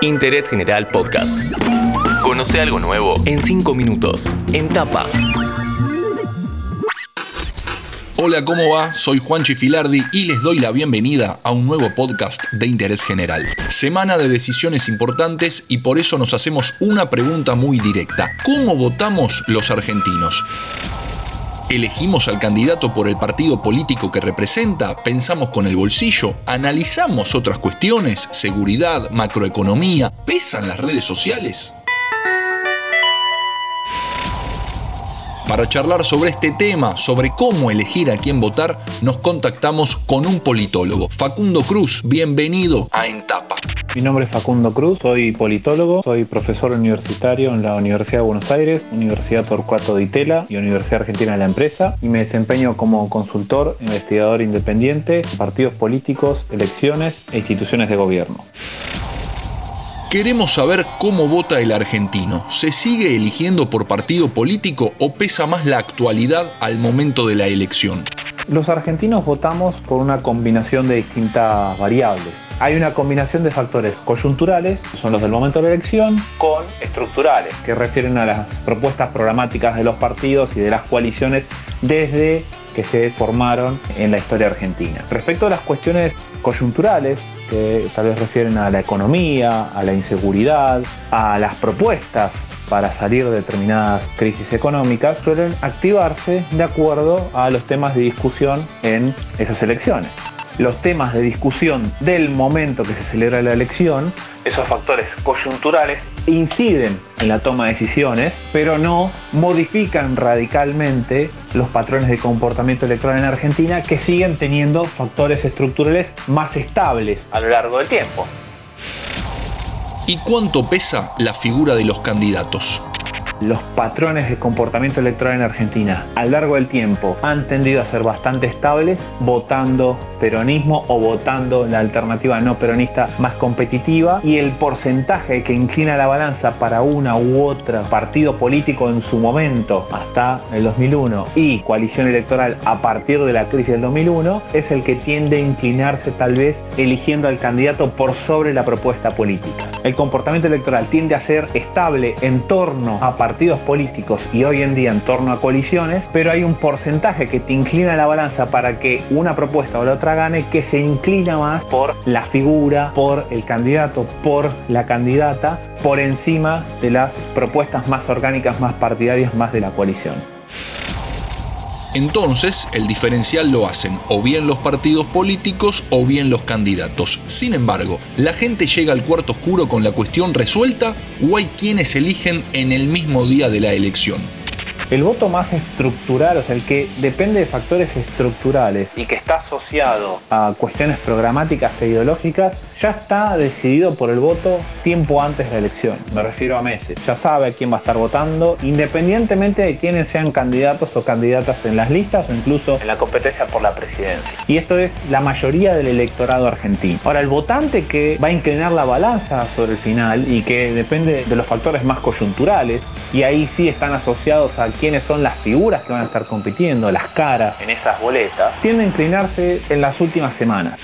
Interés General Podcast. Conoce algo nuevo en 5 minutos. En tapa. Hola, ¿cómo va? Soy Juanchi Filardi y les doy la bienvenida a un nuevo podcast de interés general. Semana de decisiones importantes y por eso nos hacemos una pregunta muy directa. ¿Cómo votamos los argentinos? ¿Elegimos al candidato por el partido político que representa? ¿Pensamos con el bolsillo? ¿Analizamos otras cuestiones? ¿Seguridad? ¿Macroeconomía? ¿Pesan las redes sociales? Para charlar sobre este tema, sobre cómo elegir a quién votar, nos contactamos con un politólogo, Facundo Cruz. Bienvenido a Entapa. Mi nombre es Facundo Cruz, soy politólogo, soy profesor universitario en la Universidad de Buenos Aires, Universidad Torcuato de Itela y Universidad Argentina de la Empresa y me desempeño como consultor, investigador independiente en partidos políticos, elecciones e instituciones de gobierno. Queremos saber cómo vota el argentino. ¿Se sigue eligiendo por partido político o pesa más la actualidad al momento de la elección? Los argentinos votamos por una combinación de distintas variables. Hay una combinación de factores coyunturales, que son los del momento de la elección, con estructurales, que refieren a las propuestas programáticas de los partidos y de las coaliciones desde que se formaron en la historia argentina. Respecto a las cuestiones coyunturales, que tal vez refieren a la economía, a la inseguridad, a las propuestas para salir de determinadas crisis económicas suelen activarse de acuerdo a los temas de discusión en esas elecciones. Los temas de discusión del momento que se celebra la elección, esos factores coyunturales inciden en la toma de decisiones, pero no modifican radicalmente los patrones de comportamiento electoral en Argentina que siguen teniendo factores estructurales más estables a lo largo del tiempo. ¿Y cuánto pesa la figura de los candidatos? Los patrones de comportamiento electoral en Argentina a lo largo del tiempo han tendido a ser bastante estables, votando peronismo o votando la alternativa no peronista más competitiva y el porcentaje que inclina la balanza para una u otra partido político en su momento hasta el 2001 y coalición electoral a partir de la crisis del 2001 es el que tiende a inclinarse tal vez eligiendo al candidato por sobre la propuesta política. El comportamiento electoral tiende a ser estable en torno a políticos y hoy en día en torno a coaliciones, pero hay un porcentaje que te inclina la balanza para que una propuesta o la otra gane que se inclina más por la figura, por el candidato, por la candidata, por encima de las propuestas más orgánicas, más partidarias, más de la coalición. Entonces, el diferencial lo hacen o bien los partidos políticos o bien los candidatos. Sin embargo, ¿la gente llega al cuarto oscuro con la cuestión resuelta o hay quienes eligen en el mismo día de la elección? El voto más estructural, o sea, el que depende de factores estructurales y que está asociado a cuestiones programáticas e ideológicas, ya está decidido por el voto tiempo antes de la elección. Me refiero a meses. Ya sabe a quién va a estar votando, independientemente de quiénes sean candidatos o candidatas en las listas o incluso en la competencia por la presidencia. Y esto es la mayoría del electorado argentino. Ahora, el votante que va a inclinar la balanza sobre el final y que depende de los factores más coyunturales, y ahí sí están asociados a quiénes son las figuras que van a estar compitiendo, las caras en esas boletas, tiende a inclinarse en las últimas semanas.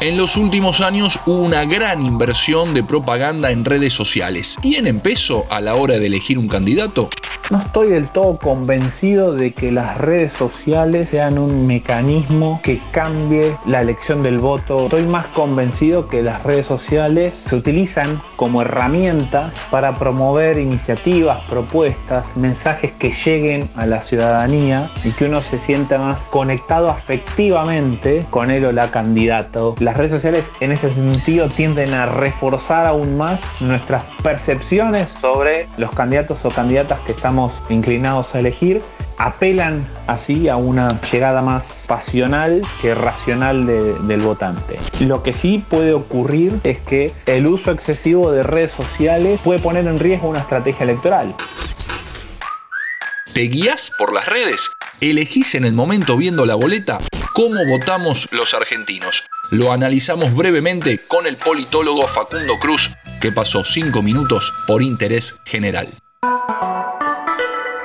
En los últimos años hubo una gran inversión de propaganda en redes sociales. ¿Tienen peso a la hora de elegir un candidato? No estoy del todo convencido de que las redes sociales sean un mecanismo que cambie la elección del voto. Estoy más convencido que las redes sociales se utilizan como herramientas para promover iniciativas, propuestas, mensajes que lleguen a la ciudadanía y que uno se sienta más conectado afectivamente con él o la candidato. Las redes sociales en ese sentido tienden a reforzar aún más nuestras percepciones sobre los candidatos o candidatas que estamos inclinados a elegir, apelan así a una llegada más pasional que racional del votante. Lo que sí puede ocurrir es que el uso excesivo de redes sociales puede poner en riesgo una estrategia electoral. ¿Te guías por las redes? ¿Elegís en el momento viendo la boleta? ¿Cómo votamos los argentinos? Lo analizamos brevemente con el politólogo Facundo Cruz, que pasó 5 minutos por interés general.